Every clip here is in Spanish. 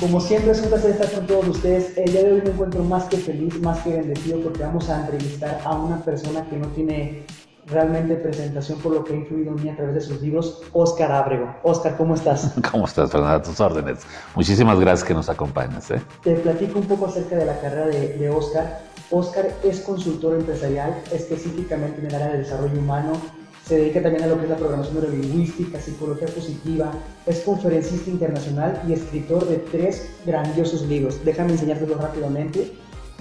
Como siempre es un placer estar con todos ustedes. El día de hoy me encuentro más que feliz, más que bendecido porque vamos a entrevistar a una persona que no tiene realmente presentación por lo que ha influido en mí a través de sus libros, Oscar Ábrego. Oscar, ¿cómo estás? ¿Cómo estás, Fernanda? A tus órdenes. Muchísimas gracias que nos acompañas. ¿eh? Te platico un poco acerca de la carrera de, de Oscar. Oscar es consultor empresarial, específicamente en el área de desarrollo humano, se dedica también a lo que es la programación neurolingüística, psicología positiva, es conferencista internacional y escritor de tres grandiosos libros. Déjame enseñártelo rápidamente.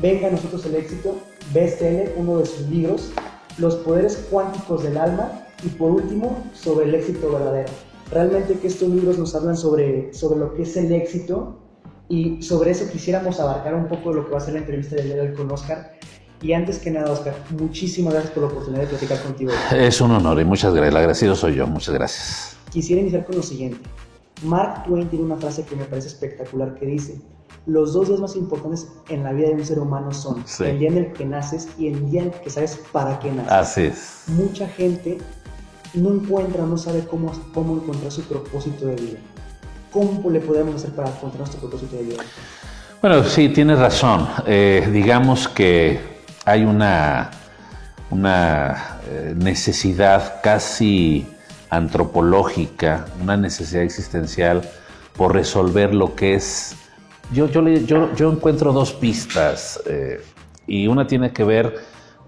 Venga a nosotros el éxito, bestseller, uno de sus libros, Los poderes cuánticos del alma y por último, sobre el éxito verdadero. Realmente que estos libros nos hablan sobre, sobre lo que es el éxito y sobre eso quisiéramos abarcar un poco lo que va a ser la entrevista del día de hoy con Oscar y antes que nada, Oscar, muchísimas gracias por la oportunidad de platicar contigo. Es un honor y muchas gracias. El agradecido soy yo. Muchas gracias. Quisiera iniciar con lo siguiente. Mark Twain tiene una frase que me parece espectacular que dice, los dos días más importantes en la vida de un ser humano son el día en el que naces y el día en el que sabes para qué naces. Así es. Mucha gente no encuentra, no sabe cómo, cómo encontrar su propósito de vida. ¿Cómo le podemos hacer para encontrar nuestro propósito de vida? Bueno, sí, tienes razón. Eh, digamos que hay una, una eh, necesidad casi antropológica, una necesidad existencial por resolver lo que es... Yo, encuentro dos pistas eh, y una tiene que ver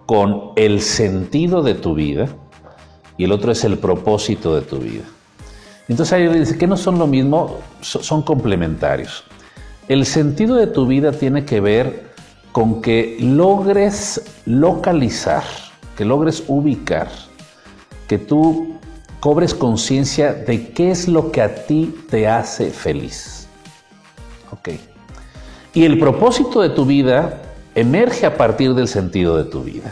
con el sentido de tu vida y el otro es el propósito de tu vida. Entonces ahí dice que no son lo mismo, son complementarios. El sentido de tu vida tiene que ver con que logres localizar, que logres ubicar, que tú cobres conciencia de qué es lo que a ti te hace feliz. Ok. Y el propósito de tu vida emerge a partir del sentido de tu vida.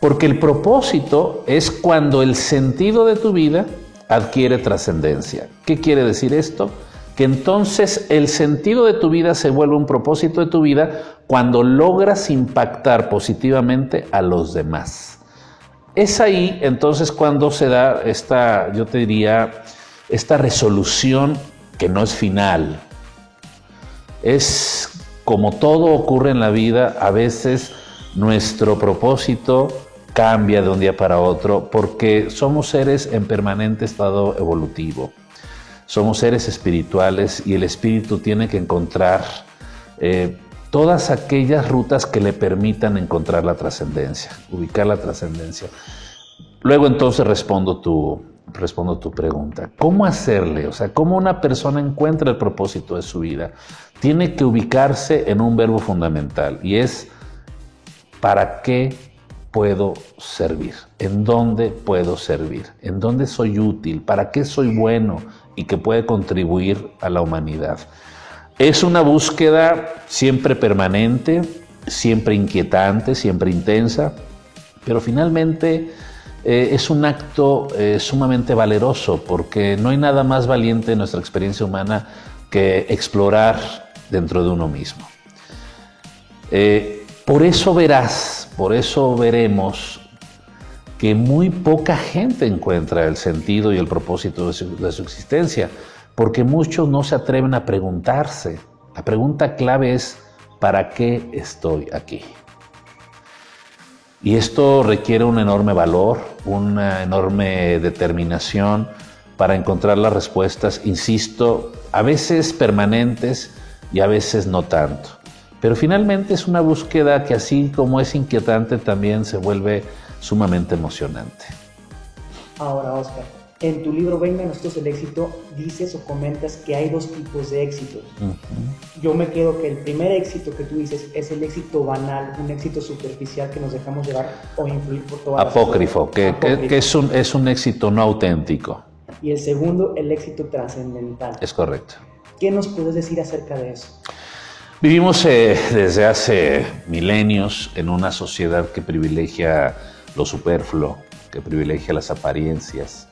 Porque el propósito es cuando el sentido de tu vida adquiere trascendencia. ¿Qué quiere decir esto? que entonces el sentido de tu vida se vuelve un propósito de tu vida cuando logras impactar positivamente a los demás. Es ahí entonces cuando se da esta, yo te diría, esta resolución que no es final. Es como todo ocurre en la vida, a veces nuestro propósito cambia de un día para otro porque somos seres en permanente estado evolutivo. Somos seres espirituales y el espíritu tiene que encontrar eh, todas aquellas rutas que le permitan encontrar la trascendencia, ubicar la trascendencia. Luego entonces respondo tu, respondo tu pregunta. ¿Cómo hacerle? O sea, ¿cómo una persona encuentra el propósito de su vida? Tiene que ubicarse en un verbo fundamental y es ¿para qué puedo servir? ¿En dónde puedo servir? ¿En dónde soy útil? ¿Para qué soy bueno? y que puede contribuir a la humanidad. Es una búsqueda siempre permanente, siempre inquietante, siempre intensa, pero finalmente eh, es un acto eh, sumamente valeroso porque no hay nada más valiente en nuestra experiencia humana que explorar dentro de uno mismo. Eh, por eso verás, por eso veremos que muy poca gente encuentra el sentido y el propósito de su, existencia, porque muchos no se atreven a preguntarse. La pregunta clave es, ¿para qué estoy aquí? Y esto requiere un enorme valor, una enorme determinación para encontrar las respuestas, insisto, a veces permanentes y a veces no tanto. Pero finalmente es una búsqueda que así como es inquietante también se vuelve sumamente emocionante. Ahora, Oscar, en tu libro Venga nosotros el éxito, dices o comentas que hay dos tipos de éxitos. Yo me quedo que el primer éxito que tú dices es el éxito banal, un éxito superficial que nos dejamos llevar o influir por toda Apócrifo, que, que, es, un, es un éxito no auténtico. Y el segundo, el éxito trascendental. Es correcto. ¿Qué nos puedes decir acerca de eso? Vivimos eh, desde hace milenios en una sociedad que privilegia lo superfluo, que privilegia las apariencias.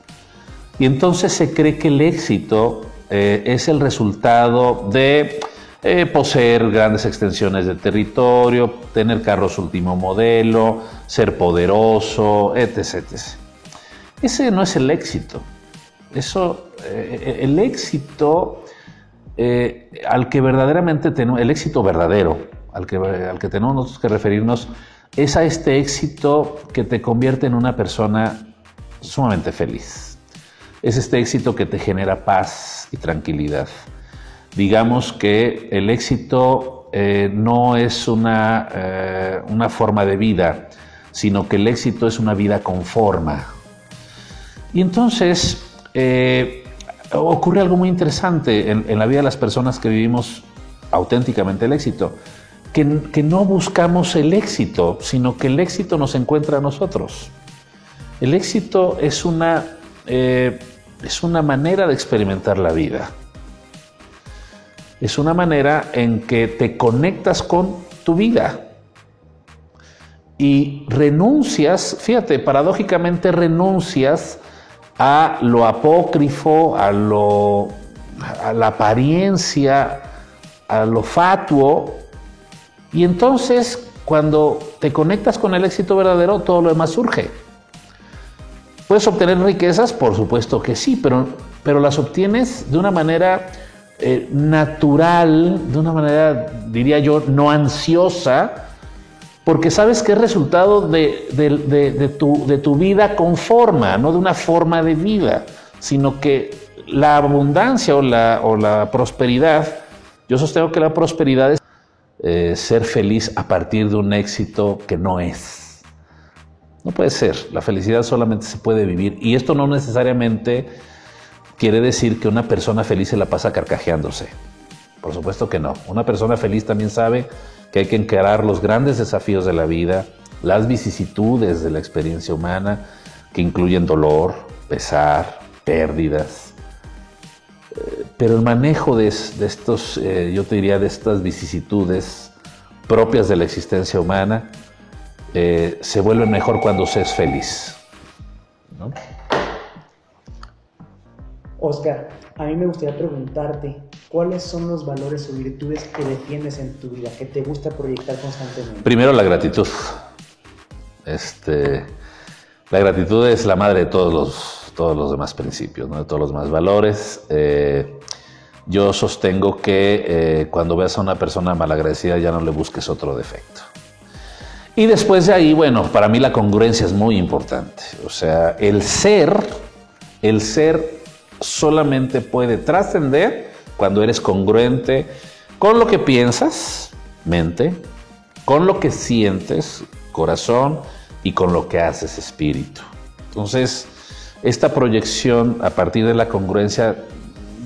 Y entonces se cree que el éxito eh, es el resultado de eh, poseer grandes extensiones de territorio, tener carros último modelo, ser poderoso, etc. Ese no es el éxito. Eso, eh, el éxito al que verdaderamente tenemos, el éxito verdadero, que, al que tenemos que referirnos, es a este éxito que te convierte en una persona sumamente feliz. Es este éxito que te genera paz y tranquilidad. Digamos que el éxito eh, no es una, eh, una, forma de vida, sino que el éxito es una vida con forma. Y entonces eh, ocurre algo muy interesante en, la vida de las personas que vivimos auténticamente el éxito que, no buscamos el éxito, sino que el éxito nos encuentra a nosotros. El éxito es una, es una manera de experimentar la vida. Es una manera en que te conectas con tu vida y renuncias, fíjate, paradójicamente renuncias a lo apócrifo, a, lo, a la apariencia, a lo fatuo y entonces, cuando te conectas con el éxito verdadero, todo lo demás surge. ¿Puedes obtener riquezas? Por supuesto que sí, pero, pero las obtienes de una manera eh, natural, de una manera, diría yo, no ansiosa, porque sabes que es resultado de, tu, de tu vida con forma, no de una forma de vida, sino que la abundancia o la, o la prosperidad, yo sostengo que la prosperidad es eh, ser feliz a partir de un éxito que no es. No puede ser. La felicidad solamente se puede vivir. Y esto no necesariamente quiere decir que una persona feliz se la pasa carcajeándose. Por supuesto que no. Una persona feliz también sabe que hay que encarar los grandes desafíos de la vida, las vicisitudes de la experiencia humana, que incluyen dolor, pesar, pérdidas, pero el manejo de, estos, eh, yo te diría, de estas vicisitudes propias de la existencia humana, eh, se vuelve mejor cuando se es feliz. Oscar, a mí me gustaría preguntarte, ¿cuáles son los valores o virtudes que defiendes en tu vida, que te gusta proyectar constantemente? Primero, la gratitud. Este, la gratitud es la madre de todos los todos los demás principios, ¿no? de todos los demás valores. Eh, yo sostengo que eh, cuando veas a una persona malagradecida ya no le busques otro defecto. Y después de ahí, bueno, para mí la congruencia es muy importante. O sea, el ser, el ser solamente puede trascender cuando eres congruente con lo que piensas, mente, con lo que sientes, corazón, y con lo que haces, espíritu. Entonces, esta proyección a partir de la congruencia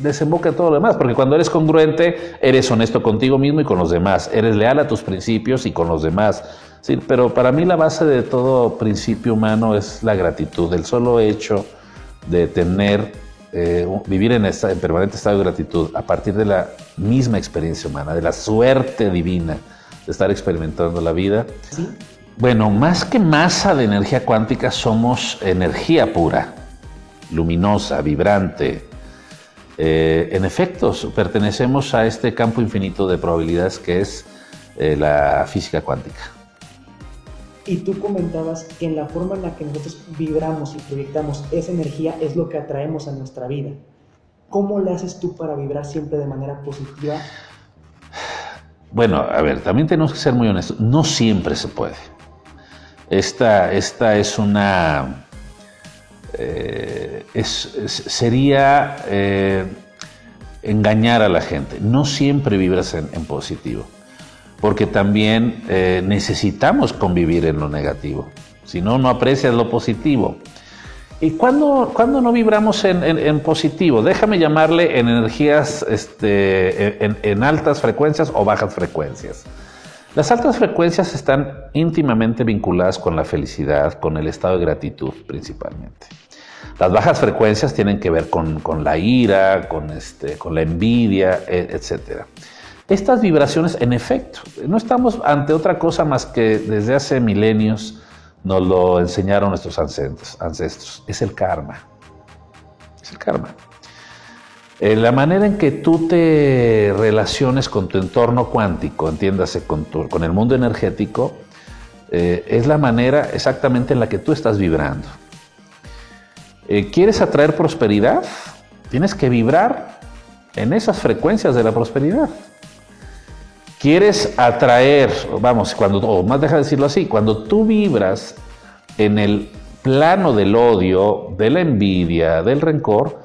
desemboca en todo lo demás, porque cuando eres congruente, eres honesto contigo mismo y con los demás, eres leal a tus principios y con los demás. Sí, pero para mí la base de todo principio humano es la gratitud, el solo hecho de tener, eh, vivir en, esta, en permanente estado de gratitud a partir de la misma experiencia humana, de la suerte divina de estar experimentando la vida. Bueno, más que masa de energía cuántica, somos energía pura luminosa, vibrante. Eh, en efecto, pertenecemos a este campo infinito de probabilidades que es eh, la física cuántica. Y tú comentabas que en la forma en la que nosotros vibramos y proyectamos esa energía es lo que atraemos a nuestra vida. ¿Cómo le haces tú para vibrar siempre de manera positiva? Bueno, a ver, también tenemos que ser muy honestos. No siempre se puede. Esta, esta es una eh, sería eh, engañar a la gente. No siempre vibras en, positivo, porque también eh, necesitamos convivir en lo negativo. Si no, no aprecias lo positivo. ¿Y cuándo, no vibramos en, positivo? Déjame llamarle en energías, este, en altas frecuencias o bajas frecuencias. Las altas frecuencias están íntimamente vinculadas con la felicidad, con el estado de gratitud principalmente. Las bajas frecuencias tienen que ver con, la ira, con, este, con la envidia, e, etc. Estas vibraciones, en efecto, no estamos ante otra cosa más que desde hace milenios nos lo enseñaron nuestros ancestros. Es el karma. Es el karma. Eh, la manera en que tú te relaciones con tu entorno cuántico, entiéndase, con, el mundo energético, eh, es la manera exactamente en la que tú estás vibrando. Eh, ¿Quieres atraer prosperidad? Tienes que vibrar en esas frecuencias de la prosperidad. ¿Quieres atraer, vamos, cuando, o más deja decirlo así, cuando tú vibras en el plano del odio, de la envidia, del rencor,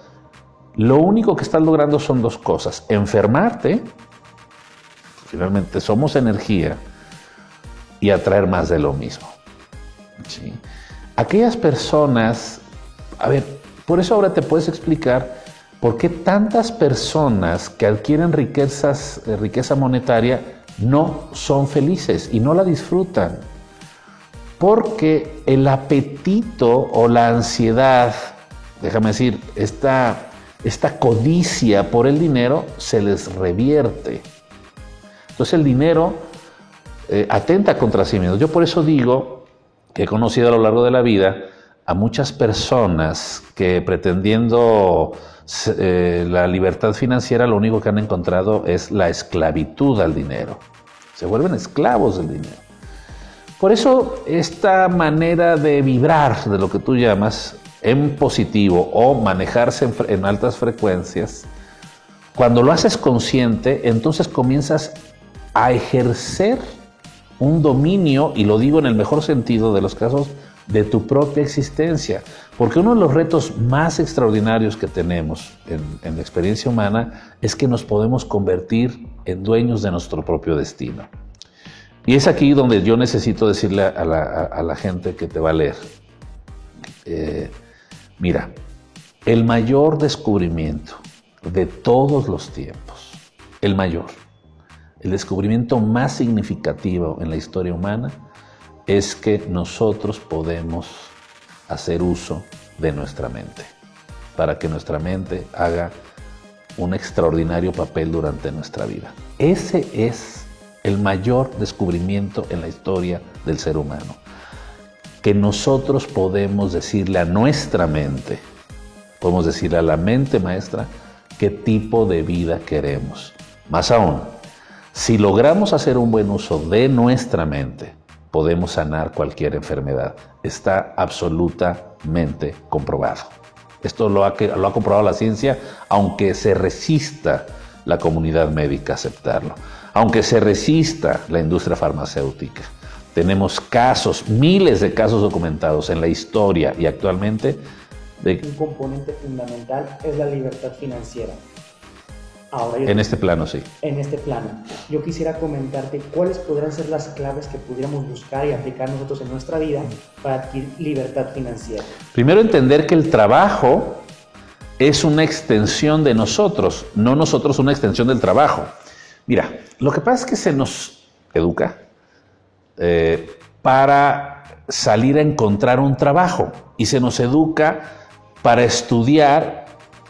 lo único que estás logrando son dos cosas. Enfermarte, finalmente somos energía, y atraer más de lo mismo. Aquellas personas, a ver, por eso ahora te puedes explicar por qué tantas personas que adquieren riquezas, eh, riqueza monetaria no son felices y no la disfrutan. Porque el apetito o la ansiedad, déjame decir, esta esta codicia por el dinero se les revierte. Entonces el dinero eh, atenta contra sí mismo. Yo por eso digo que he conocido a lo largo de la vida a muchas personas que pretendiendo eh, la libertad financiera lo único que han encontrado es la esclavitud al dinero. Se vuelven esclavos del dinero. Por eso esta manera de vibrar de lo que tú llamas en positivo o manejarse en, altas frecuencias, cuando lo haces consciente, entonces comienzas a ejercer un dominio, y lo digo en el mejor sentido de los casos, de tu propia existencia. Porque uno de los retos más extraordinarios que tenemos en, la experiencia humana es que nos podemos convertir en dueños de nuestro propio destino. Y es aquí donde yo necesito decirle a la, gente que te va a leer. Eh, Mira, el mayor descubrimiento de todos los tiempos, el mayor, el descubrimiento más significativo en la historia humana es que nosotros podemos hacer uso de nuestra mente, para que nuestra mente haga un extraordinario papel durante nuestra vida. Ese es el mayor descubrimiento en la historia del ser humano que nosotros podemos decirle a nuestra mente, podemos decirle a la mente maestra qué tipo de vida queremos. Más aún, si logramos hacer un buen uso de nuestra mente, podemos sanar cualquier enfermedad. Está absolutamente comprobado. Esto lo ha, comprobado la ciencia, aunque se resista la comunidad médica a aceptarlo, aunque se resista la industria farmacéutica. Tenemos casos, miles de casos documentados en la historia y actualmente. De... Un componente fundamental es la libertad financiera. Ahora, en este plano, sí. En este plano. Yo quisiera comentarte cuáles podrían ser las claves que pudiéramos buscar y aplicar nosotros en nuestra vida para adquirir libertad financiera. Primero, entender que el trabajo es una extensión de nosotros, no nosotros una extensión del trabajo. Mira, lo que pasa es que se nos educa eh, para salir a encontrar un trabajo y se nos educa para estudiar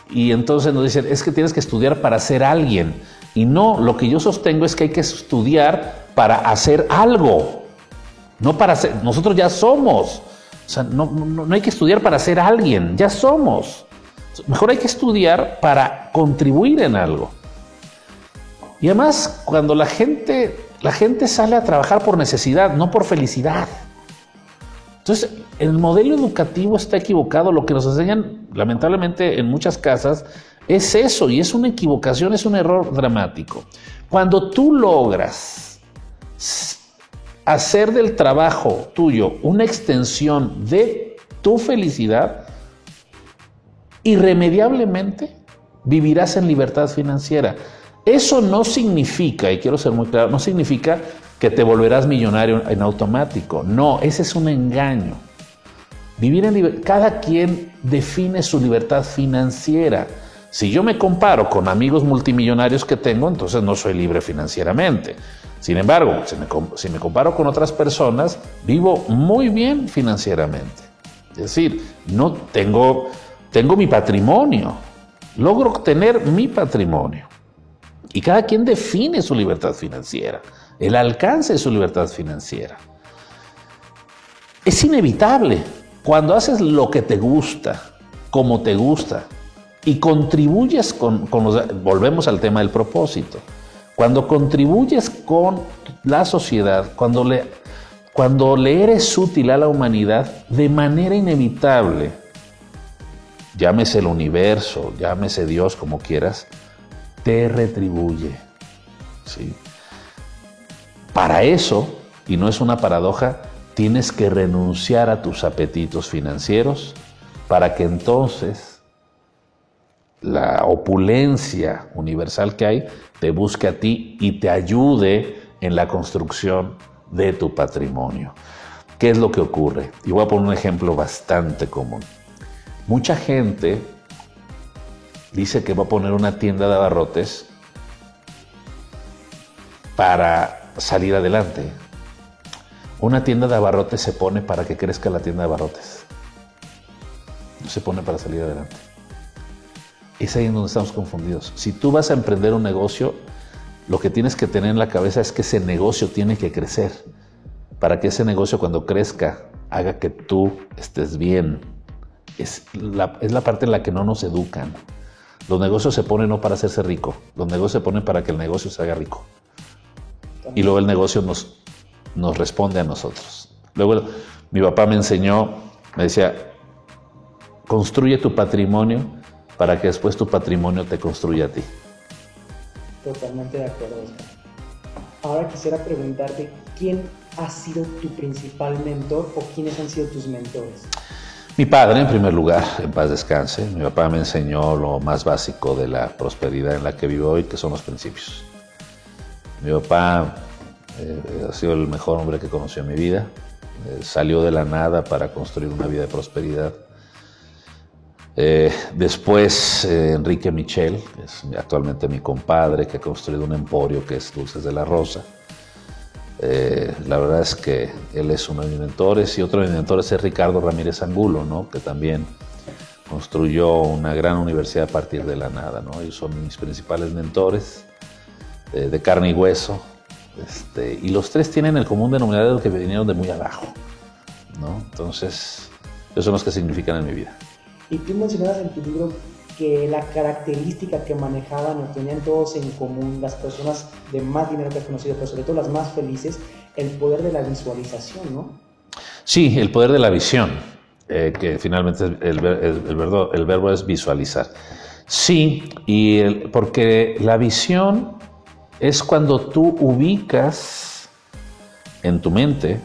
y entonces nos dicen, es que tienes que estudiar para ser alguien. Y no, lo que yo sostengo es que hay que estudiar para hacer algo, no para ser, nosotros ya somos. O sea, no, no, no hay que estudiar para ser alguien, ya somos. Mejor hay que estudiar para contribuir en algo. Y además, cuando la gente la gente sale a trabajar por necesidad, no por felicidad. Entonces, el modelo educativo está equivocado. Lo que nos enseñan, lamentablemente, en muchas casas, es eso, y es una equivocación, es un error dramático. Cuando tú logras hacer del trabajo tuyo una extensión de tu felicidad, irremediablemente vivirás en libertad financiera. Eso no significa, y quiero ser muy claro, no significa que te volverás millonario en automático. No, ese es un engaño. Vivir en cada quien define su libertad financiera. Si yo me comparo con amigos multimillonarios que tengo, entonces no soy libre financieramente. Sin embargo, si me, si me comparo con otras personas, vivo muy bien financieramente. Es decir, no tengo, tengo mi patrimonio, logro tener mi patrimonio. Y cada quien define su libertad financiera, el alcance de su libertad financiera. es inevitable. Cuando haces lo que te gusta, como te gusta, y contribuyes con, los... Volvemos al tema del propósito. Cuando contribuyes con la sociedad, cuando le, cuando le eres útil a la humanidad, de manera inevitable, llámese el universo, llámese Dios como quieras, te retribuye. ¿sí? Para eso, y no es una paradoja, tienes que renunciar a tus apetitos financieros para que entonces la opulencia universal que hay te busque a ti y te ayude en la construcción de tu patrimonio. ¿Qué es lo que ocurre? Y voy a poner un ejemplo bastante común. Mucha gente dice que va a poner una tienda de abarrotes para salir adelante. Una tienda de abarrotes se pone para que crezca la tienda de abarrotes. No se pone para salir adelante. Es ahí en donde estamos confundidos. Si tú vas a emprender un negocio, lo que tienes que tener en la cabeza es que ese negocio tiene que crecer. Para que ese negocio cuando crezca haga que tú estés bien. Es la, es la parte en la que no nos educan. Los negocios se ponen no para hacerse rico, los negocios se ponen para que el negocio se haga rico. Y luego el negocio nos, nos responde a nosotros. Luego mi papá me enseñó, me decía, construye tu patrimonio para que después tu patrimonio te construya a ti. Totalmente de acuerdo. Ahora quisiera preguntarte, ¿quién ha sido tu principal mentor o quiénes han sido tus mentores? Mi padre, en primer lugar, en paz descanse. Mi papá me enseñó lo más básico de la prosperidad en la que vivo hoy, que son los principios. Mi papá eh, ha sido el mejor hombre que conoció en mi vida. Eh, salió de la nada para construir una vida de prosperidad. Eh, después, Enrique Michel, que es actualmente mi compadre, que ha construido un emporio que es Dulces de la Rosa. la verdad es que él es uno de mis mentores y otro de mis mentores es Ricardo Ramírez Angulo, ¿no? que también construyó una gran universidad a partir de la nada. ¿no? Ellos son mis principales mentores de carne y hueso, este, y los tres tienen el común denominador que vinieron de muy abajo. ¿no? Entonces, esos son los que significan en mi vida. Y tú mencionabas en tu libro que la característica que manejaban o tenían todos en común las personas de más dinero que has conocido, pero sobre todo las más felices, el poder de la visualización, ¿no? Sí, el poder de la visión, eh, que finalmente el, el, el, el, verbo es visualizar. Sí, y porque la visión es cuando tú ubicas en tu mente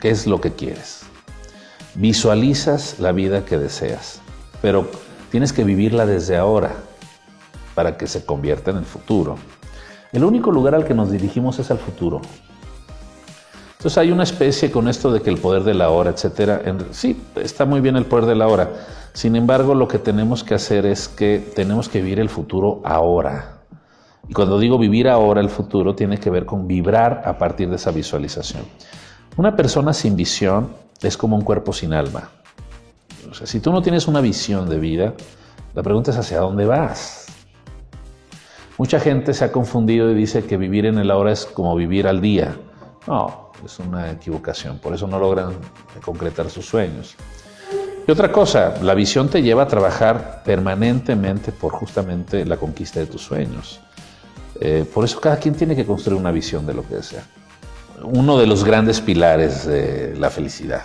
qué es lo que quieres. Visualizas la vida que deseas, pero tienes que vivirla desde ahora para que se convierta en el futuro. El único lugar al que nos dirigimos es al futuro. Entonces hay una especie con esto de que el poder de la hora, etcétera. Sí, está muy bien el poder de la hora. Sin embargo, lo que tenemos que hacer es que tenemos que vivir el futuro ahora. Y cuando digo vivir ahora el futuro, tiene que ver con vibrar a partir de esa visualización. Una persona sin visión es como un cuerpo sin alma. Si tú no tienes una visión de vida, la pregunta es hacia dónde vas. Mucha gente se ha confundido y dice que vivir en el ahora es como vivir al día. No, es una equivocación. Por eso no logran concretar sus sueños. Y otra cosa, la visión te lleva a trabajar permanentemente por justamente la conquista de tus sueños. Eh, por eso cada quien tiene que construir una visión de lo que desea. Uno de los grandes pilares de la felicidad.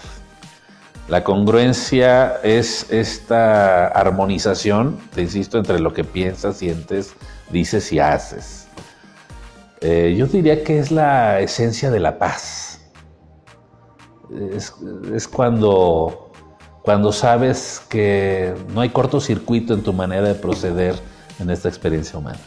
La congruencia es esta armonización, te insisto, entre lo que piensas, sientes, dices y haces. Eh, yo diría que es la esencia de la paz. Es, es cuando, cuando sabes que no hay cortocircuito en tu manera de proceder en esta experiencia humana.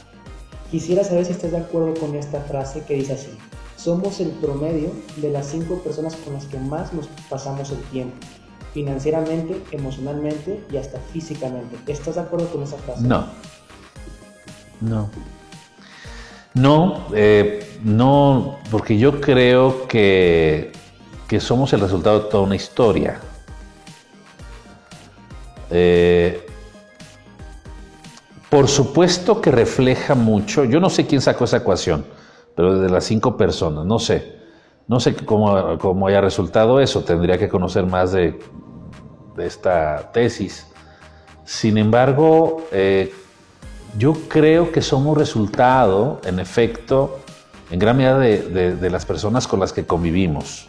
Quisiera saber si estás de acuerdo con esta frase que dice así, somos el promedio de las cinco personas con las que más nos pasamos el tiempo, financieramente, emocionalmente y hasta físicamente. ¿Estás de acuerdo con esa frase? No, no. No, eh, no, porque yo creo que, que somos el resultado de toda una historia. Eh, por supuesto que refleja mucho, yo no sé quién sacó esa ecuación, pero de las cinco personas, no sé. No sé cómo, cómo haya resultado eso, tendría que conocer más de, esta tesis. Sin embargo, eh, yo creo que somos resultado, en efecto, en gran medida de, las personas con las que convivimos.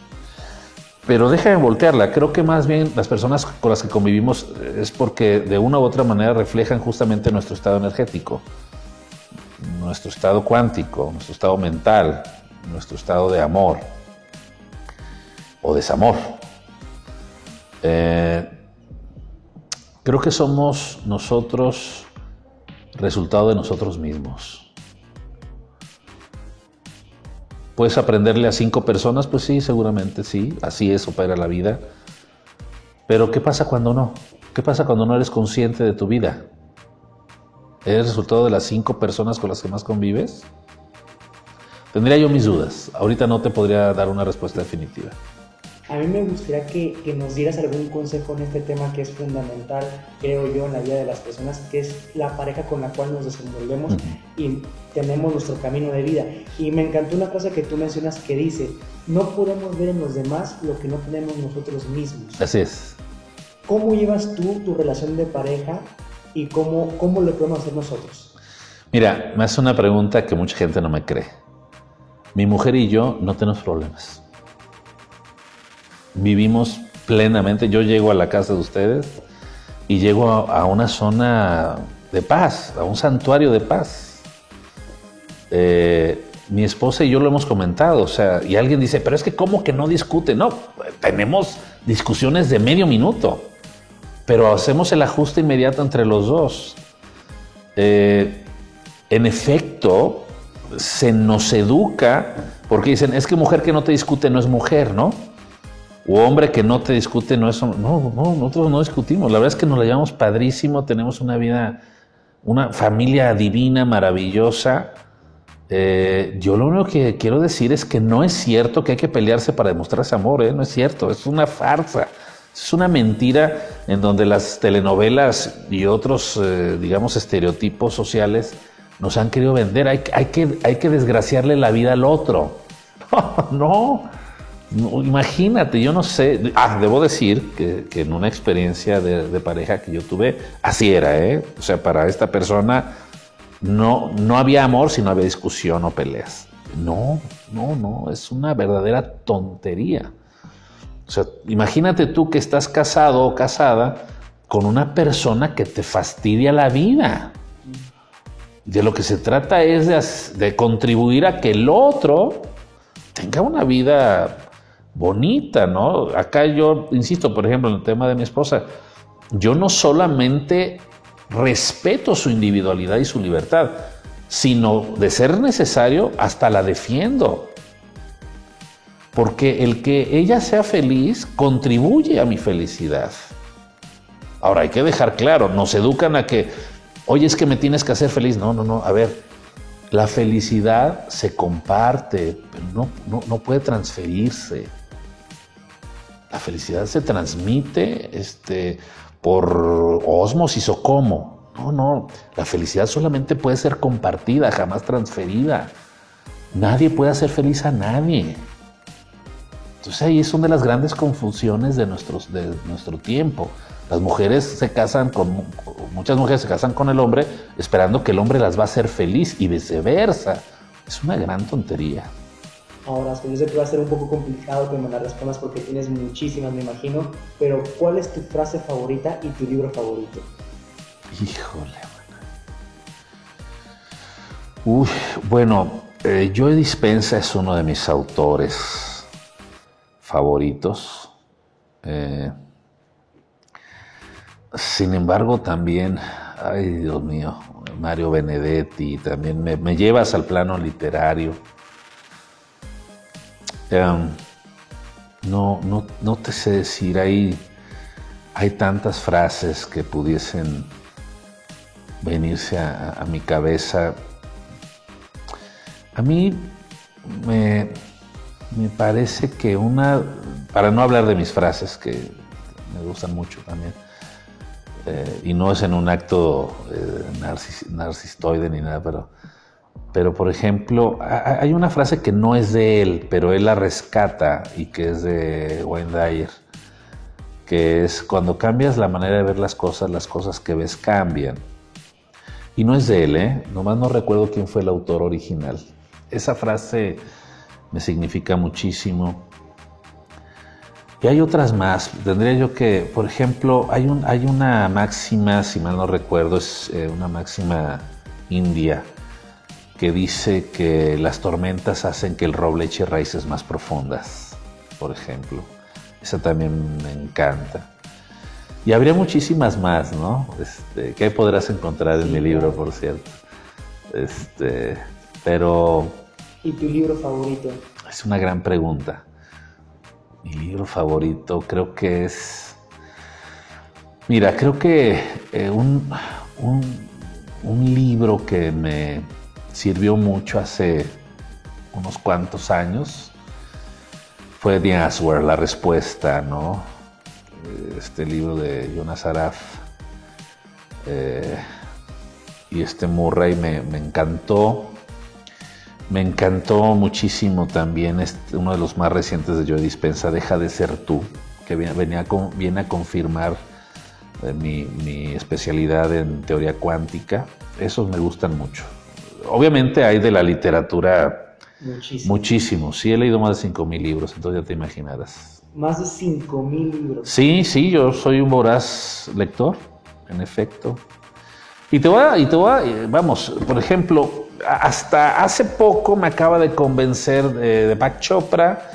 Pero déjame voltearla, creo que más bien las personas con las que convivimos es porque de una u otra manera reflejan justamente nuestro estado energético, nuestro estado cuántico, nuestro estado mental, nuestro estado de amor o desamor. Eh, creo que somos nosotros resultado de nosotros mismos. ¿Puedes aprenderle a cinco personas? Pues sí, seguramente sí, así es, opera la vida. Pero ¿qué pasa cuando no? ¿Qué pasa cuando no eres consciente de tu vida? ¿Eres resultado de las cinco personas con las que más convives? Tendría yo mis dudas. Ahorita no te podría dar una respuesta definitiva. A mí me gustaría que, que, nos dieras algún consejo en este tema que es fundamental, creo yo, en la vida de las personas, que es la pareja con la cual nos desenvolvemos y tenemos nuestro camino de vida. Y me encantó una cosa que tú mencionas que dice, no podemos ver en los demás lo que no tenemos nosotros mismos. Así es. ¿Cómo llevas tú tu relación de pareja y cómo, cómo lo podemos hacer nosotros? Mira, me hace una pregunta que mucha gente no me cree. Mi mujer y yo no tenemos problemas vivimos plenamente. Yo llego a la casa de ustedes y llego a, una zona de paz, a un santuario de paz. Eh, mi esposa y yo lo hemos comentado, o sea, y alguien dice, pero es que ¿cómo que no discute? No, tenemos discusiones de medio minuto, pero hacemos el ajuste inmediato entre los dos. Eh, en efecto, se nos educa, porque dicen, es que mujer que no te discute no es mujer, ¿no? O hombre que no te discute, no es... No, no, nosotros no discutimos. La verdad es que nos la llevamos padrísimo, tenemos una vida, una familia divina, maravillosa. Eh, yo lo único que quiero decir es que no es cierto que hay que pelearse para demostrar ese amor, ¿eh? no es cierto, es una farsa. Es una mentira en donde las telenovelas y otros, eh, digamos, estereotipos sociales nos han querido vender. Hay, hay, que, hay que desgraciarle la vida al otro. no, imagínate, yo no sé. Ah, debo decir que, en una experiencia de, pareja que yo tuve, así era, ¿eh? O sea, para esta persona no, no había amor si no había discusión o peleas. No, no, no, es una verdadera tontería. O sea, imagínate tú que estás casado o casada con una persona que te fastidia la vida. De lo que se trata es de contribuir a que el otro tenga una vida bonita, ¿no? Acá yo insisto, por ejemplo, en el tema de mi esposa, yo no solamente respeto su individualidad y su libertad, sino de ser necesario, hasta la defiendo. Porque el que ella sea feliz contribuye a mi felicidad. Ahora hay que dejar claro, nos educan a que, oye, es que me tienes que hacer feliz. No, no, no, a ver, la felicidad se comparte, pero no, no, no puede transferirse. La felicidad se transmite este, por osmosis o cómo. No, no, la felicidad solamente puede ser compartida, jamás transferida. Nadie puede hacer feliz a nadie. Entonces ahí es una de las grandes confusiones de, nuestros, de nuestro tiempo. Las mujeres se casan con, muchas mujeres se casan con el hombre esperando que el hombre las va a hacer feliz y viceversa. Es una gran tontería. Ahora, yo sé que va a ser un poco complicado que me la respondas porque tienes muchísimas, me imagino, pero ¿cuál es tu frase favorita y tu libro favorito? Híjole, bueno. Uy, bueno, eh, Joe Dispensa es uno de mis autores favoritos. Eh, sin embargo, también, ay Dios mío, Mario Benedetti, también me llevas al plano literario. No, no, no, te sé decir, hay, hay tantas frases que pudiesen venirse a, mi cabeza. A mí me, me, parece que una, para no hablar de mis frases, que me gustan mucho también, eh, y no es en un acto eh, narcistoide ni nada, pero pero por ejemplo, hay una frase que no es de él, pero él la rescata y que es de Wayne Dyer, que es cuando cambias la manera de ver las cosas, las cosas que ves cambian. Y no es de él, ¿eh? Nomás no recuerdo quién fue el autor original. Esa frase me significa muchísimo. Y hay otras más. Tendría yo que, por ejemplo, hay, un, hay una máxima, si mal no recuerdo, es eh, una máxima india que dice que las tormentas hacen que el roble eche raíces más profundas, por ejemplo. Esa también me encanta. Y habría muchísimas más, ¿no? Este, que podrás encontrar en mi libro, por cierto. Este, pero... ¿Y tu libro favorito? Es una gran pregunta. Mi libro favorito creo que es... Mira, creo que eh, un, un libro que me sirvió mucho hace unos cuantos años fue The Answer, la respuesta, ¿no? Este libro de Jonas Araf eh, y este Murray me, encantó. Me encantó muchísimo también uno de los más recientes de Joe Dispensa, Deja de ser tú, que venía, viene a confirmar eh, mi especialidad en teoría cuántica. Esos me gustan mucho obviamente hay de la literatura muchísimo. muchísimo. Sí, he leído más de 5.000 libros, entonces ya te imaginarás. Más de 5.000 libros. Sí, sí, yo soy un voraz lector, en efecto. Y te voy a, y te voy a, eh, vamos, por ejemplo, hasta hace poco me acaba de convencer de, de Pac Chopra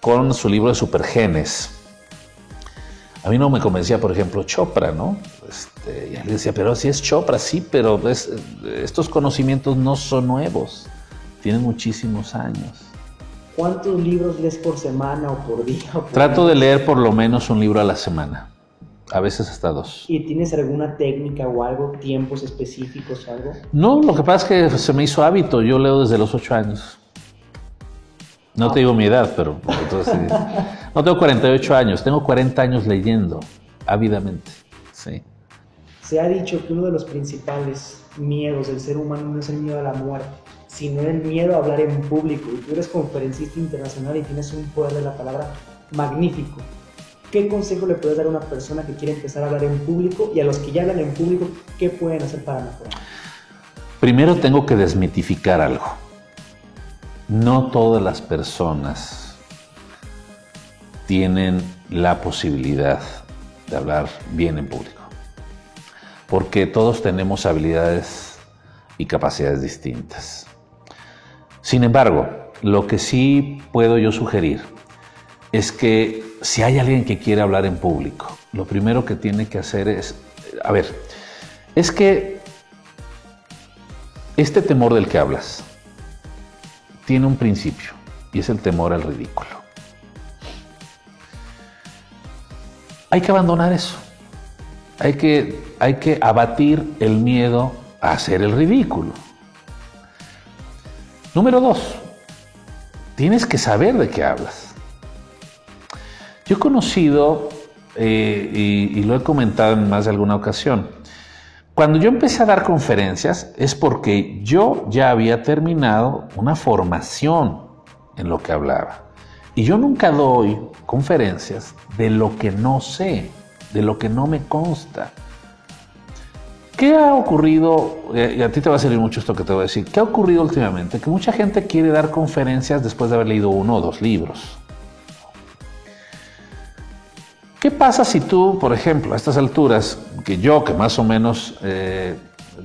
con su libro de Supergenes. A mí no me convencía, por ejemplo, Chopra, ¿no? Este, y él decía, pero si es Chopra, sí, pero estos conocimientos no son nuevos, tienen muchísimos años. ¿Cuántos libros lees por semana o por día? Trato de leer por lo menos un libro a la semana, a veces hasta dos. ¿Y tienes alguna técnica o algo, tiempos específicos o algo? No, lo que pasa es que se me hizo hábito, yo leo desde los ocho años. No te digo mi edad, pero entonces, no tengo 48 años, tengo 40 años leyendo ávidamente. Sí. Se ha dicho que uno de los principales miedos del ser humano no es el miedo a la muerte, sino el miedo a hablar en público. Y tú eres conferencista internacional y tienes un poder de la palabra magnífico. ¿Qué consejo le puedes dar a una persona que quiere empezar a hablar en público y a los que ya hablan en público, qué pueden hacer para mejorar? Primero tengo que desmitificar algo no todas las personas tienen la posibilidad de hablar bien en público, porque todos tenemos habilidades y capacidades distintas. Sin embargo, lo que sí puedo yo sugerir es que si hay alguien que quiere hablar en público, lo primero que tiene que hacer es, a ver, es que este temor del que hablas, tiene un principio y es el temor al ridículo. Hay que abandonar eso. Hay que, hay que abatir el miedo a hacer el ridículo. Número dos, tienes que saber de qué hablas. Yo he conocido, eh, y lo he comentado en más de alguna ocasión, cuando yo empecé a dar conferencias es porque yo ya había terminado una formación en lo que hablaba. Y yo nunca doy conferencias de lo que no sé, de lo que no me consta. ¿Qué ha ocurrido? Y a ti te va a servir mucho esto que te voy a decir. ¿Qué ha ocurrido últimamente? Que mucha gente quiere dar conferencias después de haber leído uno o dos libros. ¿Qué pasa si tú, por ejemplo, a estas alturas, yo, que más o menos, eh,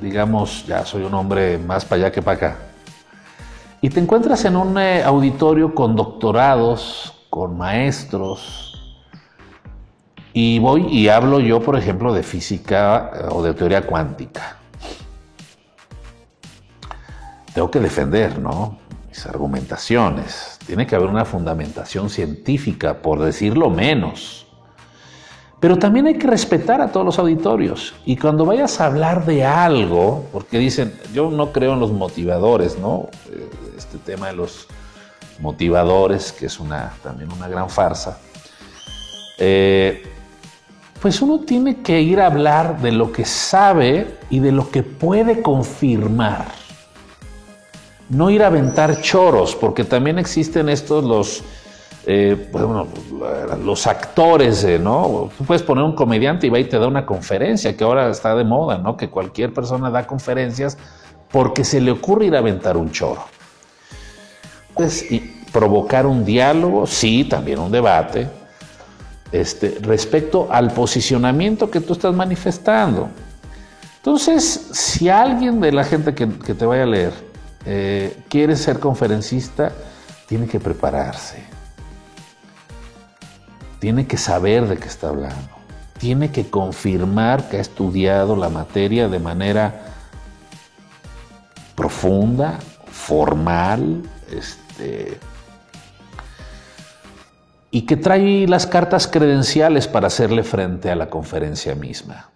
digamos, ya soy un hombre más para allá que para acá, y te encuentras en un eh, auditorio con doctorados, con maestros, y voy y hablo yo, por ejemplo, de física eh, o de teoría cuántica? Tengo que defender, ¿no? Mis argumentaciones. Tiene que haber una fundamentación científica, por decirlo menos. Pero también hay que respetar a todos los auditorios. Y cuando vayas a hablar de algo, porque dicen, yo no creo en los motivadores, ¿no? Eh, este tema de los motivadores, que es una, también una gran farsa. Eh, pues uno tiene que ir a hablar de lo que sabe y de lo que puede confirmar. no ir a aventar choros, porque también existen estos los, eh, pues, bueno, los actores, ¿no? Tú puedes poner un comediante y va y te da una conferencia, que ahora está de moda, ¿no? Que cualquier persona da conferencias porque se le ocurre ir a aventar un choro. Pues, y provocar un diálogo, sí, también un debate, este, respecto al posicionamiento que tú estás manifestando. Entonces, si alguien de la gente que, te vaya a leer eh, quiere ser conferencista, tiene que prepararse, tiene que saber de qué está hablando, tiene que confirmar que ha estudiado la materia de manera profunda, formal, este, y que trae las cartas credenciales para hacerle frente a la conferencia misma.